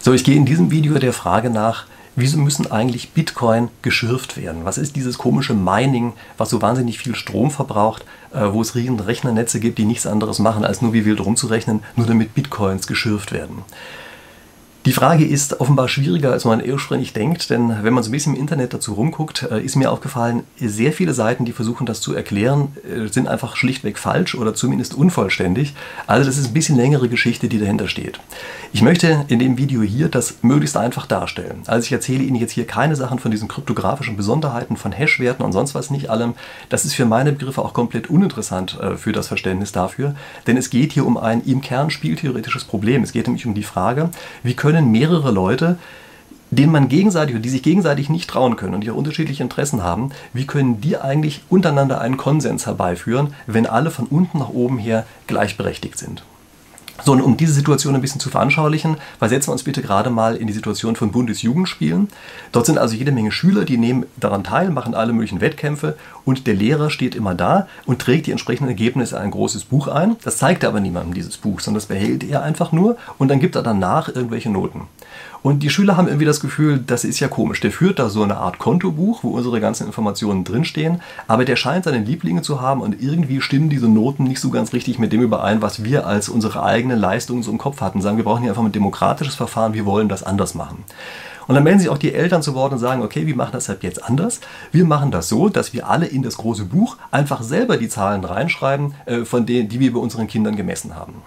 So, ich gehe in diesem Video der Frage nach, wieso müssen eigentlich Bitcoin geschürft werden? Was ist dieses komische Mining, was so wahnsinnig viel Strom verbraucht, äh, wo es riesen Rechnernetze gibt, die nichts anderes machen, als nur wie wild rumzurechnen, nur damit Bitcoins geschürft werden? Die Frage ist offenbar schwieriger, als man ursprünglich denkt, denn wenn man so ein bisschen im Internet dazu rumguckt, äh, ist mir aufgefallen, sehr viele Seiten, die versuchen das zu erklären, äh, sind einfach schlichtweg falsch oder zumindest unvollständig. Also das ist ein bisschen längere Geschichte, die dahinter steht. Ich möchte in dem Video hier das möglichst einfach darstellen. Also ich erzähle Ihnen jetzt hier keine Sachen von diesen kryptografischen Besonderheiten, von Hashwerten und sonst was nicht allem. Das ist für meine Begriffe auch komplett uninteressant äh, für das Verständnis dafür, denn es geht hier um ein im Kern spieltheoretisches Problem. Es geht nämlich um die Frage, wie können können mehrere Leute, denen man gegenseitig und die sich gegenseitig nicht trauen können und die auch unterschiedliche Interessen haben, wie können die eigentlich untereinander einen Konsens herbeiführen, wenn alle von unten nach oben her gleichberechtigt sind? So, und um diese Situation ein bisschen zu veranschaulichen, versetzen wir uns bitte gerade mal in die Situation von Bundesjugendspielen. Dort sind also jede Menge Schüler, die nehmen daran teil, machen alle möglichen Wettkämpfe und der Lehrer steht immer da und trägt die entsprechenden Ergebnisse in ein großes Buch ein. Das zeigt er aber niemandem, dieses Buch, sondern das behält er einfach nur und dann gibt er danach irgendwelche Noten. Und die Schüler haben irgendwie das Gefühl, das ist ja komisch. Der führt da so eine Art Kontobuch, wo unsere ganzen Informationen drinstehen, aber der scheint seine Lieblinge zu haben und irgendwie stimmen diese Noten nicht so ganz richtig mit dem überein, was wir als unsere eigene Leistung so im Kopf hatten. Sagen, wir brauchen hier einfach ein demokratisches Verfahren, wir wollen das anders machen. Und dann melden sich auch die Eltern zu Wort und sagen, okay, wir machen das halt jetzt anders. Wir machen das so, dass wir alle in das große Buch einfach selber die Zahlen reinschreiben, äh, von denen, die wir bei unseren Kindern gemessen haben.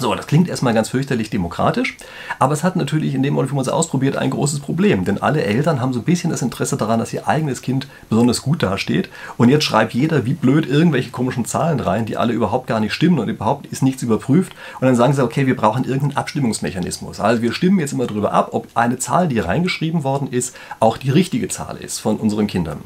So, das klingt erstmal ganz fürchterlich demokratisch, aber es hat natürlich in dem Moment, wie man es ausprobiert, ein großes Problem. Denn alle Eltern haben so ein bisschen das Interesse daran, dass ihr eigenes Kind besonders gut dasteht. Und jetzt schreibt jeder wie blöd irgendwelche komischen Zahlen rein, die alle überhaupt gar nicht stimmen und überhaupt ist nichts überprüft. Und dann sagen sie, okay, wir brauchen irgendeinen Abstimmungsmechanismus. Also wir stimmen jetzt immer darüber ab, ob eine Zahl, die reingeschrieben worden ist, auch die richtige Zahl ist von unseren Kindern.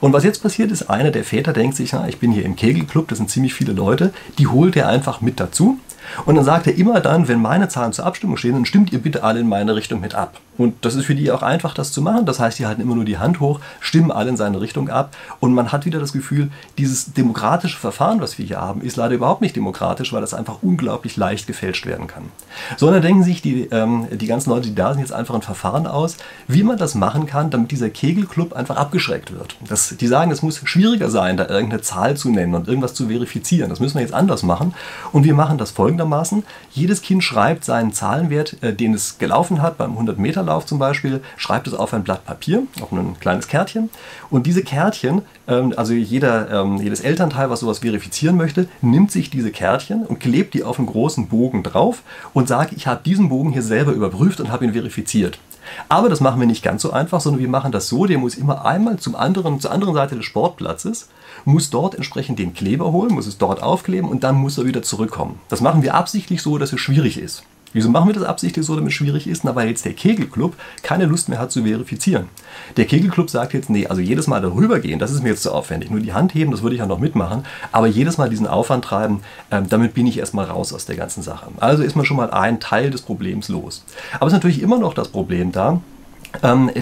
Und was jetzt passiert ist, einer der Väter denkt sich, na, ich bin hier im Kegelclub, das sind ziemlich viele Leute, die holt er einfach mit dazu und dann sagt er immer dann, wenn meine Zahlen zur Abstimmung stehen, dann stimmt ihr bitte alle in meine Richtung mit ab. Und das ist für die auch einfach, das zu machen. Das heißt, die halten immer nur die Hand hoch, stimmen alle in seine Richtung ab. Und man hat wieder das Gefühl, dieses demokratische Verfahren, was wir hier haben, ist leider überhaupt nicht demokratisch, weil das einfach unglaublich leicht gefälscht werden kann. Sondern denken sich die, ähm, die ganzen Leute, die da sind, jetzt einfach ein Verfahren aus, wie man das machen kann, damit dieser Kegelclub einfach abgeschreckt wird. Das, die sagen, es muss schwieriger sein, da irgendeine Zahl zu nennen und irgendwas zu verifizieren. Das müssen wir jetzt anders machen. Und wir machen das folgendermaßen. Jedes Kind schreibt seinen Zahlenwert, äh, den es gelaufen hat, beim 100 Meter Lauf zum Beispiel, schreibt es auf ein Blatt Papier, auf ein kleines Kärtchen. Und diese Kärtchen, ähm, also jeder, ähm, jedes Elternteil, was sowas verifizieren möchte, nimmt sich diese Kärtchen und klebt die auf einen großen Bogen drauf und sagt, ich habe diesen Bogen hier selber überprüft und habe ihn verifiziert. Aber das machen wir nicht ganz so einfach, sondern wir machen das so, der muss immer einmal zum anderen, zur anderen Seite des Sportplatzes, muss dort entsprechend den Kleber holen, muss es dort aufkleben und dann muss er wieder zurückkommen. Das machen wir absichtlich so, dass es schwierig ist. Wieso machen wir das absichtlich so, damit es schwierig ist? Na, weil jetzt der Kegelclub keine Lust mehr hat zu verifizieren. Der Kegelclub sagt jetzt, nee, also jedes Mal darüber gehen, das ist mir jetzt zu aufwendig. Nur die Hand heben, das würde ich ja noch mitmachen. Aber jedes Mal diesen Aufwand treiben, ähm, damit bin ich erstmal raus aus der ganzen Sache. Also ist man schon mal ein Teil des Problems los. Aber es ist natürlich immer noch das Problem da,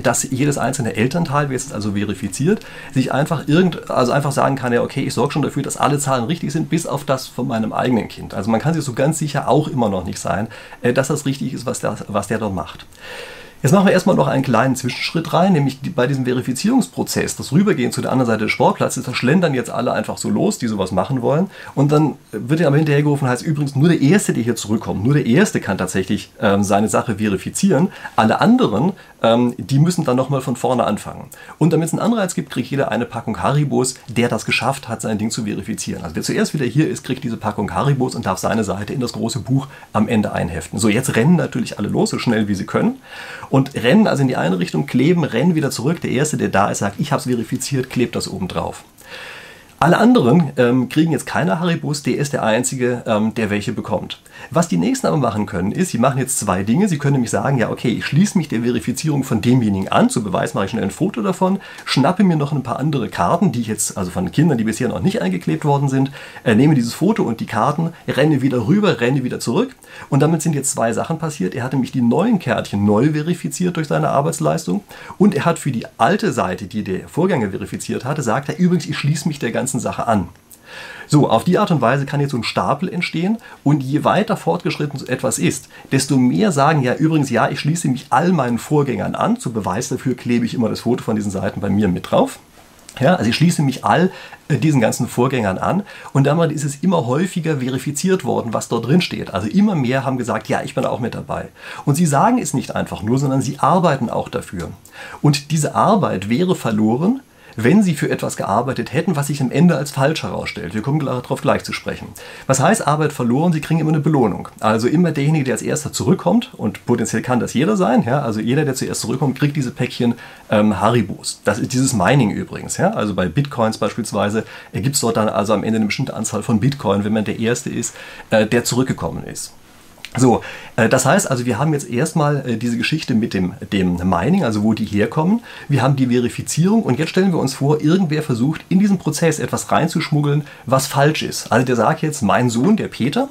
dass jedes einzelne Elternteil, wie es also verifiziert, sich einfach irgend, also einfach sagen kann, ja, okay, ich sorge schon dafür, dass alle Zahlen richtig sind, bis auf das von meinem eigenen Kind. Also man kann sich so ganz sicher auch immer noch nicht sein, äh, dass das richtig ist, was der, was der dort macht. Jetzt machen wir erstmal noch einen kleinen Zwischenschritt rein, nämlich bei diesem Verifizierungsprozess, das Rübergehen zu der anderen Seite des Sportplatzes, da schlendern jetzt alle einfach so los, die sowas machen wollen. Und dann wird ja aber hinterhergerufen, heißt übrigens nur der Erste, der hier zurückkommt, nur der Erste kann tatsächlich ähm, seine Sache verifizieren. Alle anderen, ähm, die müssen dann nochmal von vorne anfangen. Und damit es einen Anreiz gibt, kriegt jeder eine Packung Haribos, der das geschafft hat, sein Ding zu verifizieren. Also wer zuerst wieder hier ist, kriegt diese Packung Haribos und darf seine Seite in das große Buch am Ende einheften. So, jetzt rennen natürlich alle los, so schnell wie sie können und rennen also in die eine Richtung, kleben, rennen wieder zurück. Der Erste, der da ist, sagt, ich habe es verifiziert, klebt das oben drauf. Alle anderen ähm, kriegen jetzt keine Haribos, der ist der Einzige, ähm, der welche bekommt. Was die Nächsten aber machen können, ist, sie machen jetzt zwei Dinge. Sie können nämlich sagen, ja, okay, ich schließe mich der Verifizierung von demjenigen an. Zu Beweis mache ich schnell ein Foto davon, schnappe mir noch ein paar andere Karten, die ich jetzt, also von Kindern, die bisher noch nicht eingeklebt worden sind, äh, nehme dieses Foto und die Karten, renne wieder rüber, renne wieder zurück. Und damit sind jetzt zwei Sachen passiert. Er hat nämlich die neuen Kärtchen neu verifiziert durch seine Arbeitsleistung und er hat für die alte Seite, die der Vorgänger verifiziert hatte, sagt er übrigens, ich schließe mich der ganzen ganzen Sache an. So, auf die Art und Weise kann jetzt so ein Stapel entstehen und je weiter fortgeschritten etwas ist, desto mehr sagen ja übrigens, ja, ich schließe mich all meinen Vorgängern an. Zu Beweis dafür klebe ich immer das Foto von diesen Seiten bei mir mit drauf. Ja, also ich schließe mich all äh, diesen ganzen Vorgängern an und damit ist es immer häufiger verifiziert worden, was dort drin steht. Also immer mehr haben gesagt, ja, ich bin auch mit dabei. Und sie sagen es nicht einfach nur, sondern sie arbeiten auch dafür. Und diese Arbeit wäre verloren, wenn sie für etwas gearbeitet hätten, was sich am Ende als falsch herausstellt. Wir kommen darauf gleich zu sprechen. Was heißt Arbeit verloren? Sie kriegen immer eine Belohnung. Also immer derjenige, der als erster zurückkommt, und potenziell kann das jeder sein, ja, also jeder, der zuerst zurückkommt, kriegt diese Päckchen ähm, Haribos. Das ist dieses Mining übrigens. Ja, also bei Bitcoins beispielsweise gibt es dort dann also am Ende eine bestimmte Anzahl von Bitcoin, wenn man der Erste ist, äh, der zurückgekommen ist. So, äh, das heißt also, wir haben jetzt erstmal äh, diese Geschichte mit dem, dem Mining, also wo die herkommen. Wir haben die Verifizierung und jetzt stellen wir uns vor, irgendwer versucht in diesen Prozess etwas reinzuschmuggeln, was falsch ist. Also der sagt jetzt, mein Sohn, der Peter,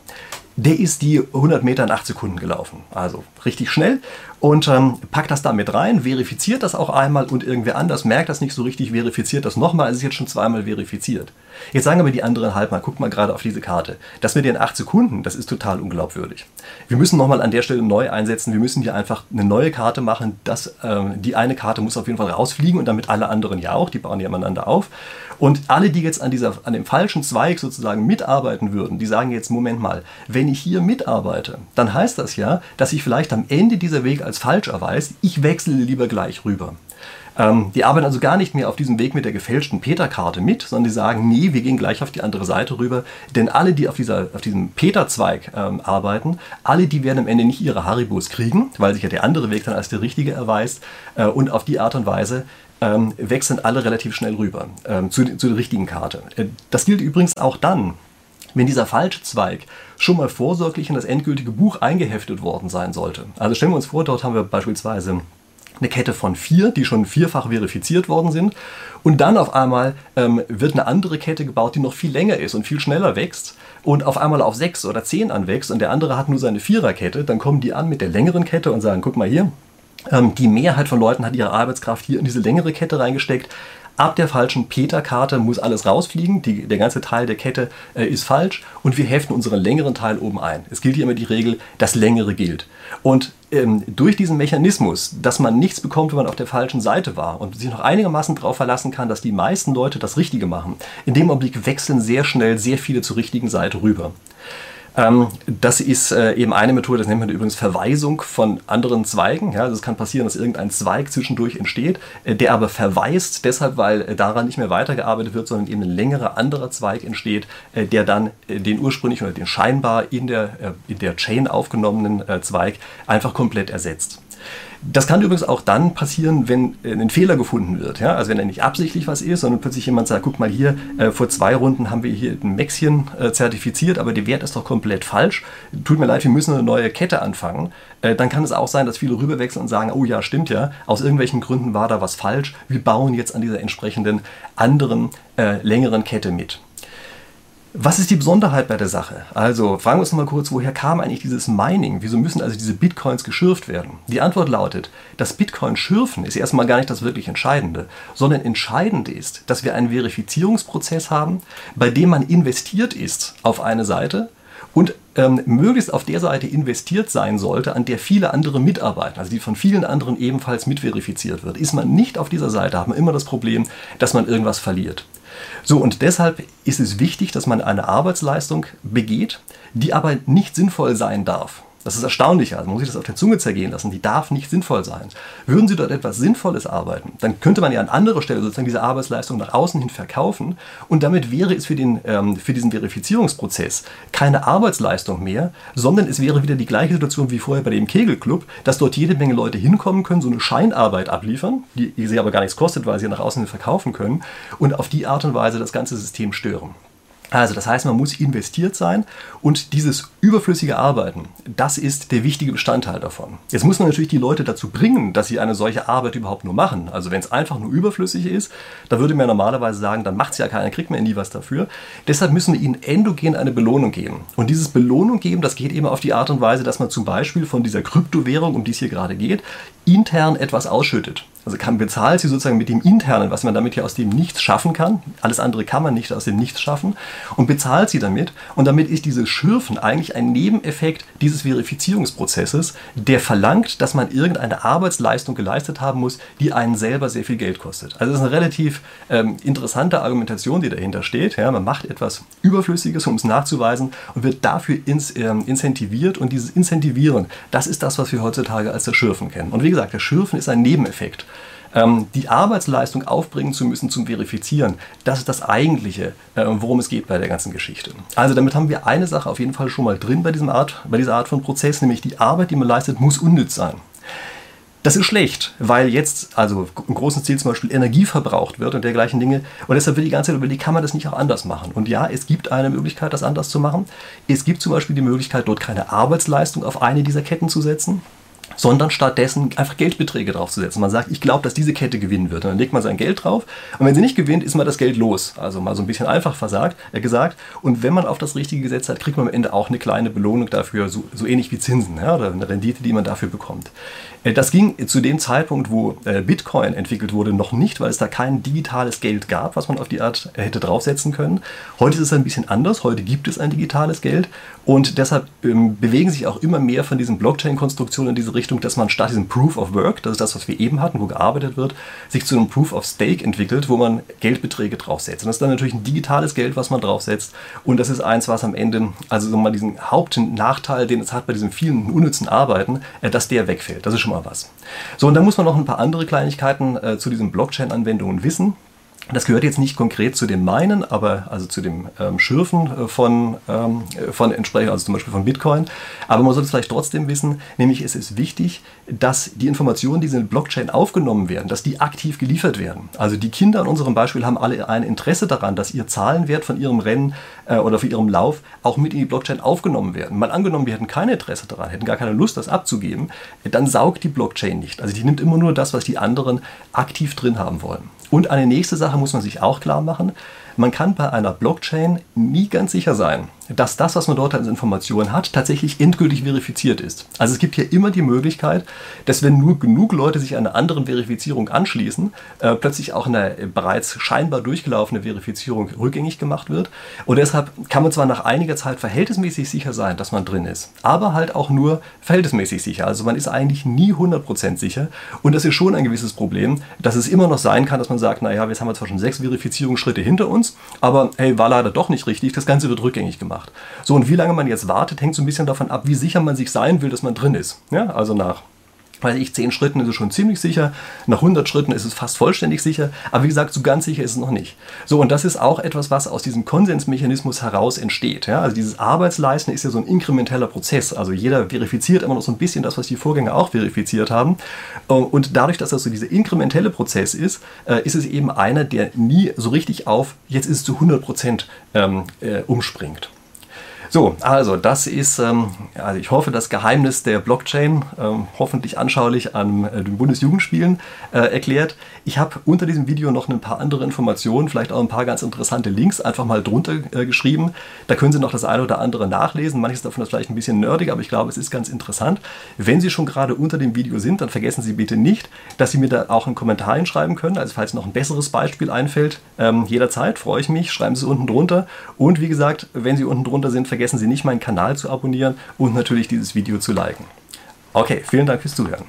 der ist die 100 Meter in 8 Sekunden gelaufen. Also richtig schnell und ähm, packt das da mit rein, verifiziert das auch einmal und irgendwer anders merkt das nicht so richtig, verifiziert das nochmal, es ist jetzt schon zweimal verifiziert. Jetzt sagen aber die anderen halt mal, guck mal gerade auf diese Karte. Das mit den 8 Sekunden, das ist total unglaubwürdig. Wir müssen nochmal an der Stelle neu einsetzen, wir müssen hier einfach eine neue Karte machen. Das, ähm, die eine Karte muss auf jeden Fall rausfliegen und damit alle anderen ja auch, die bauen ja miteinander auf. Und alle, die jetzt an, dieser, an dem falschen Zweig sozusagen mitarbeiten würden, die sagen jetzt, Moment mal, wenn ich hier mitarbeite, dann heißt das ja, dass ich vielleicht am Ende dieser Weg als als falsch erweist, ich wechsle lieber gleich rüber. Ähm, die arbeiten also gar nicht mehr auf diesem Weg mit der gefälschten Peter-Karte mit, sondern die sagen, nee, wir gehen gleich auf die andere Seite rüber. Denn alle, die auf, dieser, auf diesem Peter-Zweig ähm, arbeiten, alle, die werden am Ende nicht ihre Haribos kriegen, weil sich ja der andere Weg dann als der richtige erweist. Äh, und auf die Art und Weise ähm, wechseln alle relativ schnell rüber ähm, zu, zu der richtigen Karte. Äh, das gilt übrigens auch dann, wenn dieser falsche Zweig schon mal vorsorglich in das endgültige Buch eingeheftet worden sein sollte. Also stellen wir uns vor, dort haben wir beispielsweise eine Kette von vier, die schon vierfach verifiziert worden sind. Und dann auf einmal ähm, wird eine andere Kette gebaut, die noch viel länger ist und viel schneller wächst und auf einmal auf sechs oder zehn anwächst und der andere hat nur seine Viererkette. Dann kommen die an mit der längeren Kette und sagen, guck mal hier, die Mehrheit von Leuten hat ihre Arbeitskraft hier in diese längere Kette reingesteckt. Ab der falschen Peter-Karte muss alles rausfliegen. Die, der ganze Teil der Kette äh, ist falsch und wir heften unseren längeren Teil oben ein. Es gilt hier immer die Regel, das längere gilt. Und ähm, durch diesen Mechanismus, dass man nichts bekommt, wenn man auf der falschen Seite war und sich noch einigermaßen darauf verlassen kann, dass die meisten Leute das Richtige machen, in dem Augenblick wechseln sehr schnell sehr viele zur richtigen Seite rüber. Ähm, das ist äh, eben eine Methode, das nennt man übrigens Verweisung von anderen Zweigen. Ja, also es kann passieren, dass irgendein Zweig zwischendurch entsteht, äh, der aber verweist, deshalb, weil äh, daran nicht mehr weitergearbeitet wird, sondern eben ein längerer anderer Zweig entsteht, äh, der dann äh, den ursprünglich oder den scheinbar in der, in der Chain aufgenommenen Zweig einfach komplett ersetzt. Das kann übrigens auch dann passieren, wenn äh, ein Fehler gefunden wird. Ja? Also wenn er nicht absichtlich was ist, sondern plötzlich jemand sagt, guck mal hier, äh, vor zwei Runden haben wir hier ein Mäxchen äh, zertifiziert, aber der Wert ist doch komplett falsch. Tut mir leid, wir müssen eine neue Kette anfangen. Äh, dann kann es auch sein, dass viele rüberwechseln und sagen, oh ja, stimmt ja, aus irgendwelchen Gründen war da was falsch. Wir bauen jetzt an dieser entsprechenden anderen, äh, längeren Kette mit. Was ist die Besonderheit bei der Sache? Also fragen wir uns mal kurz, woher kam eigentlich dieses Mining? Wieso müssen also diese Bitcoins geschürft werden? Die Antwort lautet, das Bitcoin-Schürfen ist erstmal gar nicht das wirklich Entscheidende, sondern entscheidend ist, dass wir einen Verifizierungsprozess haben, bei dem man investiert ist auf eine Seite und ähm, möglichst auf der Seite investiert sein sollte, an der viele andere mitarbeiten, also die von vielen anderen ebenfalls mitverifiziert wird. Ist man nicht auf dieser Seite, hat man immer das Problem, dass man irgendwas verliert. So, und deshalb ist es wichtig, dass man eine Arbeitsleistung begeht, die aber nicht sinnvoll sein darf. Das ist erstaunlich, also man muss sich das auf der Zunge zergehen lassen, die darf nicht sinnvoll sein. Würden Sie dort etwas Sinnvolles arbeiten, dann könnte man ja an anderer Stelle sozusagen diese Arbeitsleistung nach außen hin verkaufen und damit wäre es für, den, ähm, für diesen Verifizierungsprozess keine Arbeitsleistung mehr, sondern es wäre wieder die gleiche Situation wie vorher bei dem Kegelclub, dass dort jede Menge Leute hinkommen können, so eine Scheinarbeit abliefern, die, sie aber gar nichts kostet, weil sie nach außen hin verkaufen können und auf die Art und Weise das ganze System stören. Also das heißt, man muss investiert sein und dieses überflüssige Arbeiten, das ist der wichtige Bestandteil davon. Jetzt muss man natürlich die Leute dazu bringen, dass sie eine solche Arbeit überhaupt nur machen. Also wenn es einfach nur überflüssig ist, da würde man normalerweise sagen, dann macht es ja keiner, kriegt man nie was dafür. Deshalb müssen wir ihnen endogen eine Belohnung geben. Und dieses Belohnung geben, das geht eben auf die Art und Weise, dass man zum Beispiel von dieser Kryptowährung, um die es hier gerade geht, intern etwas ausschüttet. Also kann, bezahlt sie sozusagen mit dem Internen, was man damit ja aus dem Nichts schaffen kann. Alles andere kann man nicht aus dem Nichts schaffen. Und bezahlt sie damit. Und damit ist dieses Schürfen eigentlich ein Nebeneffekt dieses Verifizierungsprozesses, der verlangt, dass man irgendeine Arbeitsleistung geleistet haben muss, die einen selber sehr viel Geld kostet. Also das ist eine relativ ähm, interessante Argumentation, die dahinter steht. Ja, man macht etwas Überflüssiges, um es nachzuweisen und wird dafür ins, ähm, incentiviert. Und dieses Incentivieren, das ist das, was wir heutzutage als das Schürfen kennen. Und wie gesagt, der Schürfen ist ein Nebeneffekt ähm, die Arbeitsleistung aufbringen zu müssen zum Verifizieren, das ist das Eigentliche, äh, worum es geht bei der ganzen Geschichte. Also damit haben wir eine Sache auf jeden Fall schon mal drin bei, diesem Art, bei dieser Art von Prozess, nämlich die Arbeit, die man leistet, muss unnütz sein. Das ist schlecht, weil jetzt also im großen Stil zum Beispiel Energie verbraucht wird und dergleichen Dinge. Und deshalb wird die ganze Zeit überlegt, kann man das nicht auch anders machen? Und ja, es gibt eine Möglichkeit, das anders zu machen. Es gibt zum Beispiel die Möglichkeit, dort keine Arbeitsleistung auf eine dieser Ketten zu setzen sondern stattdessen einfach Geldbeträge draufzusetzen. Man sagt, ich glaube, dass diese Kette gewinnen wird. Und dann legt man sein Geld drauf und wenn sie nicht gewinnt, ist man das Geld los. Also mal so ein bisschen einfach versagt, äh, gesagt. Und wenn man auf das Richtige gesetzt hat, kriegt man am Ende auch eine kleine Belohnung dafür, so, so ähnlich wie Zinsen ja, oder eine Rendite, die man dafür bekommt. Äh, das ging zu dem Zeitpunkt, wo äh, Bitcoin entwickelt wurde, noch nicht, weil es da kein digitales Geld gab, was man auf die Art äh, hätte draufsetzen können. Heute ist es ein bisschen anders. Heute gibt es ein digitales Geld und deshalb ähm, bewegen sich auch immer mehr von diesen Blockchain-Konstruktionen in diese Richtung, dass man statt diesem Proof of Work, das ist das, was wir eben hatten, wo gearbeitet wird, sich zu einem Proof of Stake entwickelt, wo man Geldbeträge draufsetzt. Und das ist dann natürlich ein digitales Geld, was man draufsetzt. Und das ist eins, was am Ende, also so mal diesen Hauptnachteil, den es hat bei diesen vielen unnützen Arbeiten, dass der wegfällt. Das ist schon mal was. So, und dann muss man noch ein paar andere Kleinigkeiten äh, zu diesen Blockchain-Anwendungen wissen. Das gehört jetzt nicht konkret zu dem Meinen, aber also zu dem ähm, Schürfen äh, von, ähm, von entsprechend, also zum Beispiel von Bitcoin. Aber man sollte es vielleicht trotzdem wissen, nämlich es ist wichtig, dass die Informationen, die in den Blockchain aufgenommen werden, dass die aktiv geliefert werden. Also die Kinder in unserem Beispiel haben alle ein Interesse daran, dass ihr Zahlenwert von ihrem Rennen äh, oder für ihrem Lauf auch mit in die Blockchain aufgenommen werden. Mal angenommen, wir hätten kein Interesse daran, hätten gar keine Lust, das abzugeben, dann saugt die Blockchain nicht. Also die nimmt immer nur das, was die anderen aktiv drin haben wollen. Und eine nächste Sache muss man sich auch klar machen. Man kann bei einer Blockchain nie ganz sicher sein, dass das, was man dort als Information hat, tatsächlich endgültig verifiziert ist. Also es gibt hier immer die Möglichkeit, dass wenn nur genug Leute sich einer anderen Verifizierung anschließen, äh, plötzlich auch eine bereits scheinbar durchgelaufene Verifizierung rückgängig gemacht wird. Und deshalb kann man zwar nach einiger Zeit verhältnismäßig sicher sein, dass man drin ist, aber halt auch nur verhältnismäßig sicher. Also man ist eigentlich nie 100% sicher. Und das ist schon ein gewisses Problem, dass es immer noch sein kann, dass man sagt, naja, jetzt haben wir zwar schon sechs Verifizierungsschritte hinter uns, aber hey, war leider doch nicht richtig, das Ganze wird rückgängig gemacht gemacht. So, und wie lange man jetzt wartet, hängt so ein bisschen davon ab, wie sicher man sich sein will, dass man drin ist. Ja, also nach weiß ich, 10 Schritten ist es schon ziemlich sicher, nach 100 Schritten ist es fast vollständig sicher, aber wie gesagt, so ganz sicher ist es noch nicht. So, und das ist auch etwas, was aus diesem Konsensmechanismus heraus entsteht. Ja? Also dieses Arbeitsleisten ist ja so ein inkrementeller Prozess, also jeder verifiziert immer noch so ein bisschen das, was die Vorgänger auch verifiziert haben und dadurch, dass das so dieser inkrementelle Prozess ist, äh, ist es eben einer, der nie so richtig auf, jetzt ist es zu 100 Prozent ähm, äh, umspringt. So, also das ist, ähm, also ich hoffe, das Geheimnis der Blockchain ähm, hoffentlich anschaulich an äh, den Bundesjugendspielen äh, erklärt. Ich habe unter diesem Video noch ein paar andere Informationen, vielleicht auch ein paar ganz interessante Links einfach mal drunter äh, geschrieben. Da können Sie noch das eine oder andere nachlesen. Manches davon ist vielleicht ein bisschen nerdig, aber ich glaube, es ist ganz interessant. Wenn Sie schon gerade unter dem Video sind, dann vergessen Sie bitte nicht, dass Sie mir da auch einen Kommentar hinschreiben können. Also falls noch ein besseres Beispiel einfällt, ähm, jederzeit freue ich mich. Schreiben Sie es unten drunter. Und wie gesagt, wenn Sie unten drunter sind, vergessen vergessen Sie nicht, meinen Kanal zu abonnieren und natürlich dieses Video zu liken. Okay, vielen Dank fürs Zuhören.